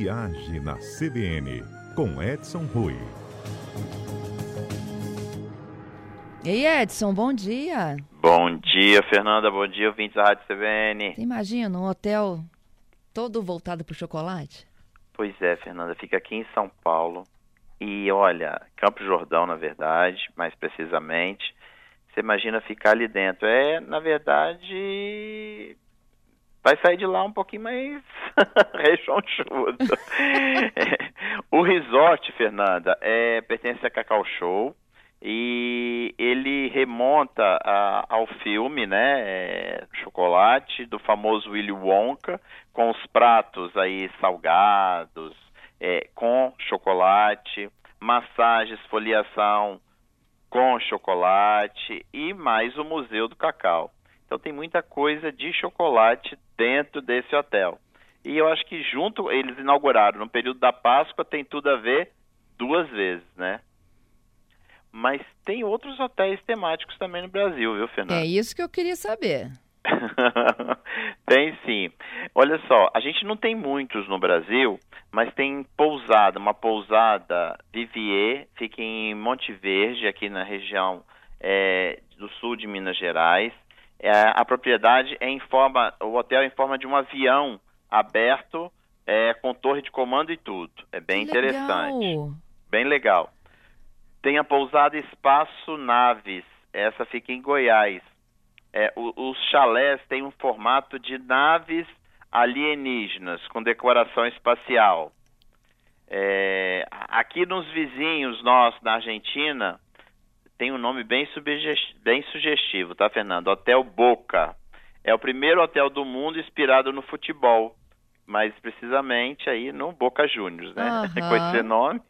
Viagem na CBN, com Edson Rui. Ei, Edson, bom dia. Bom dia, Fernanda. Bom dia, ouvintes da Rádio CBN. Você imagina um hotel todo voltado para o chocolate? Pois é, Fernanda. Fica aqui em São Paulo. E olha, Campo Jordão, na verdade, mais precisamente. Você imagina ficar ali dentro. É, na verdade, vai sair de lá um pouquinho mais rechonchudo. o resort, Fernanda, é, pertence a Cacau Show e ele remonta a, ao filme, né, é, Chocolate, do famoso Willy Wonka, com os pratos aí salgados, é, com chocolate, massagem, esfoliação com chocolate e mais o Museu do Cacau. Então tem muita coisa de chocolate dentro desse hotel. E eu acho que junto eles inauguraram no período da Páscoa tem tudo a ver duas vezes, né? Mas tem outros hotéis temáticos também no Brasil, viu, Fernando? É isso que eu queria saber. tem sim. Olha só, a gente não tem muitos no Brasil, mas tem pousada, uma pousada Vivier, fica em Monte Verde, aqui na região é, do sul de Minas Gerais. É, a propriedade é em forma, o hotel é em forma de um avião aberto, é, com torre de comando e tudo. É bem que interessante. Legal. Bem legal. Tem a pousada Espaço Naves, essa fica em Goiás. É, o, os chalés têm um formato de naves alienígenas com decoração espacial. É, aqui nos vizinhos nossos, na Argentina, tem um nome bem, bem sugestivo, tá, Fernando? Hotel Boca. É o primeiro hotel do mundo inspirado no futebol, mais precisamente aí no Boca Juniors, né? Uhum. Com esse nome.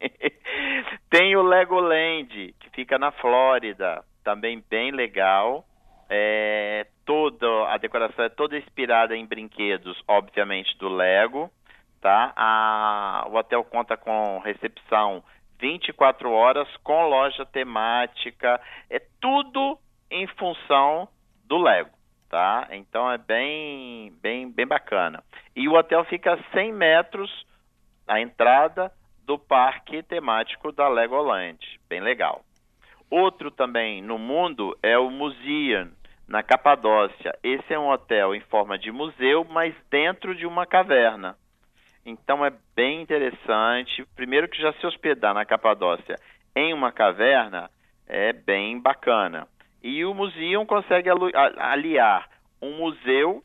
tem o Legoland, que fica na Flórida, também bem legal. É, toda a decoração é toda inspirada em brinquedos, obviamente do Lego, tá? A, o hotel conta com recepção 24 horas com loja temática, é tudo em função do Lego, tá? Então é bem, bem, bem bacana. E o hotel fica a 100 metros a entrada do parque temático da Legoland, bem legal. Outro também no mundo é o Museum, na Capadócia. Esse é um hotel em forma de museu, mas dentro de uma caverna. Então é bem interessante. Primeiro que já se hospedar na Capadócia em uma caverna é bem bacana. E o museu consegue aliar um museu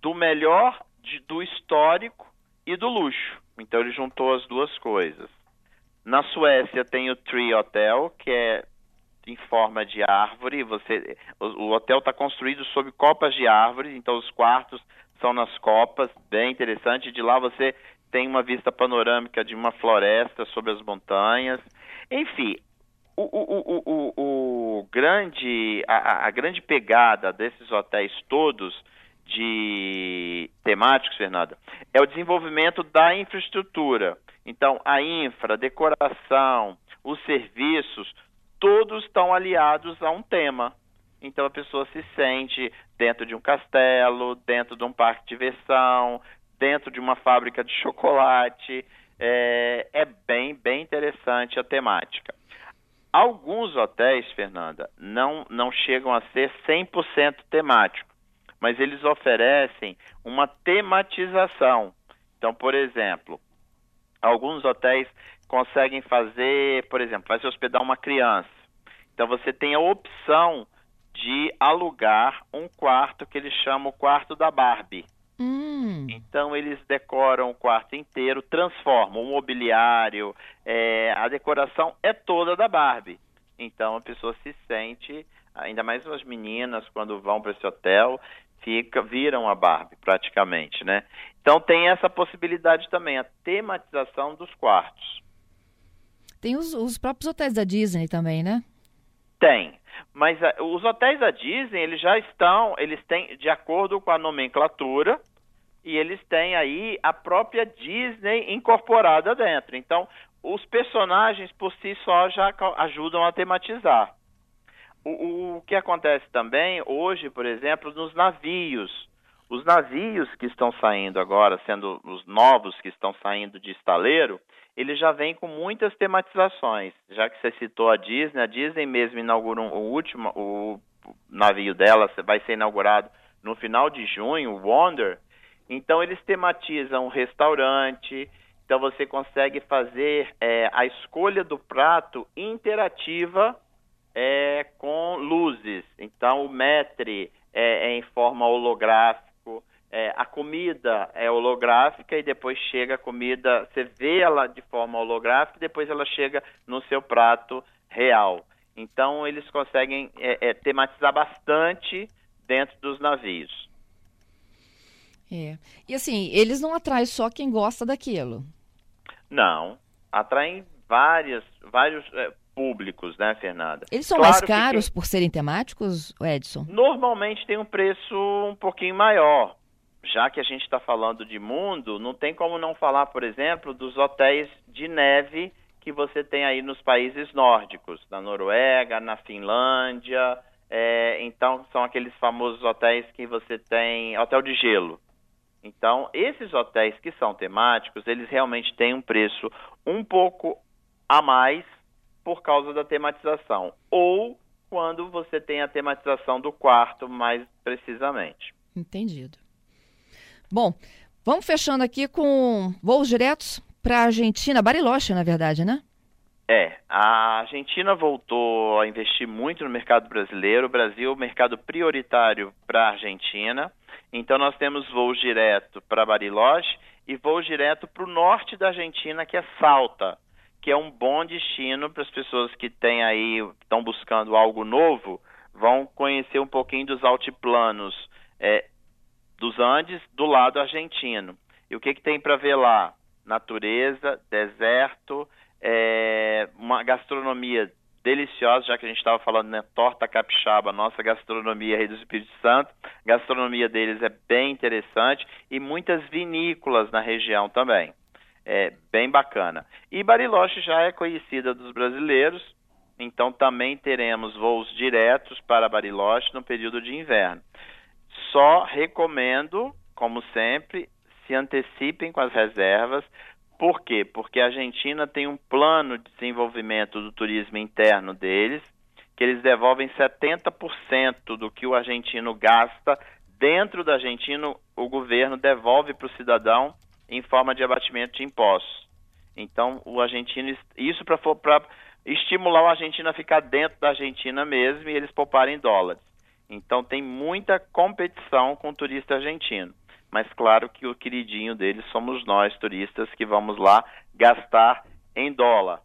do melhor de, do histórico e do luxo. Então ele juntou as duas coisas. Na Suécia tem o Tree Hotel, que é em forma de árvore. Você, o, o hotel está construído sob copas de árvores, então os quartos são nas copas, bem interessante. De lá você tem uma vista panorâmica de uma floresta sobre as montanhas. Enfim, o, o, o, o grande, a, a, grande pegada desses hotéis todos de temáticos, Fernanda, é o desenvolvimento da infraestrutura. Então, a infra, a decoração, os serviços, todos estão aliados a um tema. Então a pessoa se sente dentro de um castelo, dentro de um parque de diversão, dentro de uma fábrica de chocolate. É, é bem, bem interessante a temática. Alguns hotéis, Fernanda, não, não chegam a ser 100% temático, mas eles oferecem uma tematização. Então, por exemplo, alguns hotéis conseguem fazer, por exemplo, vai se hospedar uma criança. Então você tem a opção de alugar um quarto que eles chamam o quarto da Barbie. Hum. Então eles decoram o quarto inteiro, transformam o mobiliário, é, a decoração é toda da Barbie. Então a pessoa se sente, ainda mais as meninas quando vão para esse hotel, fica, viram a Barbie praticamente, né? Então tem essa possibilidade também, a tematização dos quartos. Tem os, os próprios hotéis da Disney também, né? Tem. Mas uh, os hotéis da Disney, eles já estão, eles têm, de acordo com a nomenclatura, e eles têm aí a própria Disney incorporada dentro. Então, os personagens por si só já ajudam a tematizar. O, o, o que acontece também hoje, por exemplo, nos navios. Os navios que estão saindo agora, sendo os novos que estão saindo de estaleiro, ele já vem com muitas tematizações. Já que você citou a Disney, a Disney mesmo inaugurou o último, o navio dela vai ser inaugurado no final de junho, o Wonder. Então eles tematizam restaurante. Então você consegue fazer é, a escolha do prato interativa é, com luzes. Então o metre é, é em forma holográfica a comida é holográfica e depois chega a comida, você vê ela de forma holográfica e depois ela chega no seu prato real. Então eles conseguem é, é, tematizar bastante dentro dos navios. É. E assim, eles não atraem só quem gosta daquilo. Não, atraem várias, vários é, públicos, né, Fernanda? Eles são claro mais caros por serem temáticos, Edson? Normalmente tem um preço um pouquinho maior, já que a gente está falando de mundo, não tem como não falar, por exemplo, dos hotéis de neve que você tem aí nos países nórdicos, na Noruega, na Finlândia. É, então, são aqueles famosos hotéis que você tem, hotel de gelo. Então, esses hotéis que são temáticos, eles realmente têm um preço um pouco a mais por causa da tematização. Ou quando você tem a tematização do quarto, mais precisamente. Entendido. Bom, vamos fechando aqui com voos diretos para a Argentina, Bariloche, na verdade, né? É, a Argentina voltou a investir muito no mercado brasileiro. O Brasil é mercado prioritário para a Argentina. Então nós temos voos direto para Bariloche e voos direto para o norte da Argentina, que é Salta, que é um bom destino para as pessoas que têm aí, estão buscando algo novo, vão conhecer um pouquinho dos altiplanos é, dos Andes do lado argentino. E o que, que tem para ver lá? Natureza, deserto, é, uma gastronomia deliciosa, já que a gente estava falando, né, torta capixaba, nossa gastronomia aí do Espírito Santo, gastronomia deles é bem interessante e muitas vinícolas na região também, é bem bacana. E Bariloche já é conhecida dos brasileiros, então também teremos voos diretos para Bariloche no período de inverno. Só recomendo, como sempre, se antecipem com as reservas. Por quê? Porque a Argentina tem um plano de desenvolvimento do turismo interno deles, que eles devolvem 70% do que o argentino gasta dentro da Argentina, o governo devolve para o cidadão em forma de abatimento de impostos. Então, o argentino, isso para estimular o argentino a ficar dentro da Argentina mesmo e eles pouparem dólares. Então tem muita competição com o turista argentino. Mas claro que o queridinho deles somos nós, turistas, que vamos lá gastar em dólar.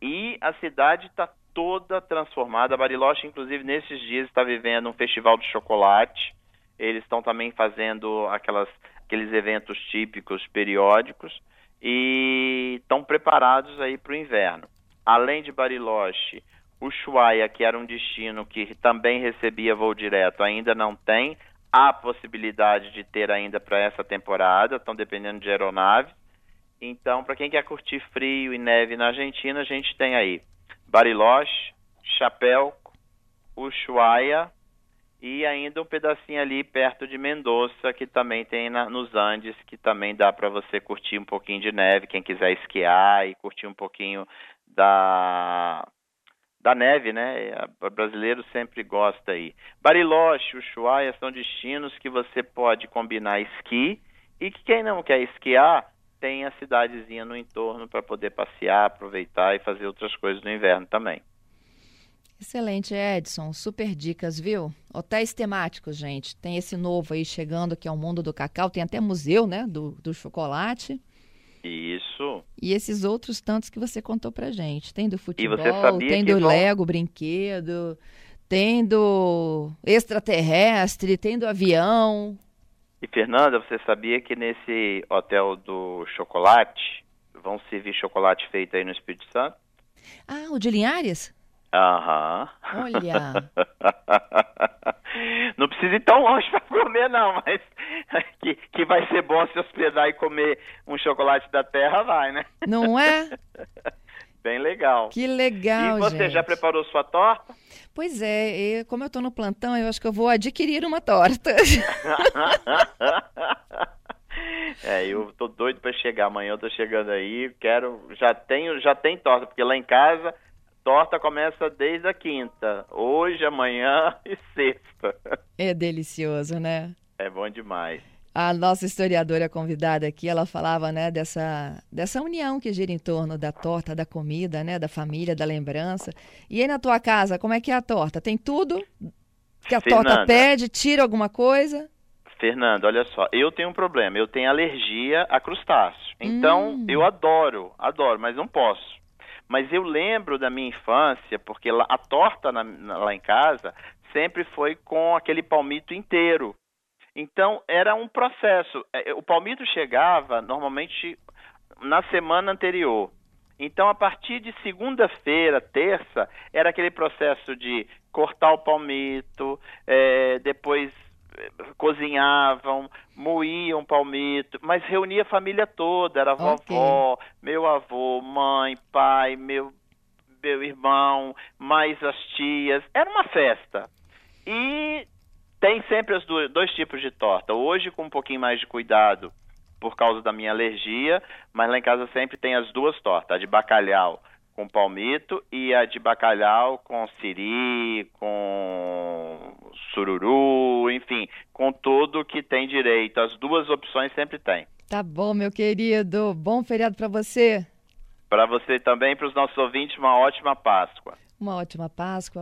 E a cidade está toda transformada. A Bariloche, inclusive, nesses dias está vivendo um festival de chocolate. Eles estão também fazendo aquelas, aqueles eventos típicos periódicos e estão preparados aí para o inverno. Além de Bariloche, Ushuaia, que era um destino que também recebia voo direto, ainda não tem. Há possibilidade de ter ainda para essa temporada, estão dependendo de aeronave. Então, para quem quer curtir frio e neve na Argentina, a gente tem aí Bariloche, Chapéu, Ushuaia e ainda um pedacinho ali perto de Mendoza, que também tem na, nos Andes, que também dá para você curtir um pouquinho de neve, quem quiser esquiar e curtir um pouquinho da da neve, né? O brasileiro sempre gosta aí. Bariloche, Ushuaia são destinos que você pode combinar esqui e que quem não quer esquiar tem a cidadezinha no entorno para poder passear, aproveitar e fazer outras coisas no inverno também. Excelente, Edson. Super dicas, viu? Hotéis temáticos, gente. Tem esse novo aí chegando, que é o Mundo do Cacau. Tem até museu, né? Do, do chocolate. Isso. E esses outros tantos que você contou pra gente. Tem do futebol, tem do vão... Lego, brinquedo, tem do extraterrestre, tem do avião. E Fernanda, você sabia que nesse hotel do chocolate vão servir chocolate feito aí no Espírito Santo? Ah, o de Linhares? Aham. Olha. não precisa ir tão longe para comer, não, mas que, que vai ser bom se hospedar e comer um chocolate da terra, vai, né? Não é? bem legal. Que legal, E você gente. já preparou sua torta? Pois é, como eu estou no plantão, eu acho que eu vou adquirir uma torta. é, eu tô doido para chegar amanhã, eu tô chegando aí, quero, já tenho, já tem torta, porque lá em casa torta começa desde a quinta, hoje, amanhã e sexta. É delicioso, né? É bom demais. A nossa historiadora convidada aqui, ela falava, né, dessa, dessa união que gira em torno da torta, da comida, né, da família, da lembrança. E aí na tua casa, como é que é a torta? Tem tudo que a Fernanda, torta pede? Tira alguma coisa? Fernando, olha só, eu tenho um problema, eu tenho alergia a crustáceo. Então, Hum. eu adoro, adoro, mas não posso. Mas eu lembro da minha infância, porque a torta na- na- lá em casa sempre foi com aquele palmito inteiro. Então, era um processo. É, O palmito chegava normalmente na semana anterior. Então, a partir de segunda-feira, terça, era aquele processo de cortar o palmito, é, depois cozinhavam, moíam palmito, mas reunia a família toda, era a Ok. vovó, meu avô, mãe, pai, meu, meu irmão, mais as tias. Era uma festa. E tem sempre os do- dois tipos de torta. Hoje com um pouquinho mais de cuidado por causa da minha alergia, mas lá em casa sempre tem as duas tortas, a de bacalhau com palmito e a de bacalhau com siri, com sururu, enfim, com tudo que tem direito. As duas opções sempre tem. Tá bom, meu querido. Bom feriado para você. Para você também, para os nossos ouvintes, uma ótima Páscoa. Uma ótima Páscoa.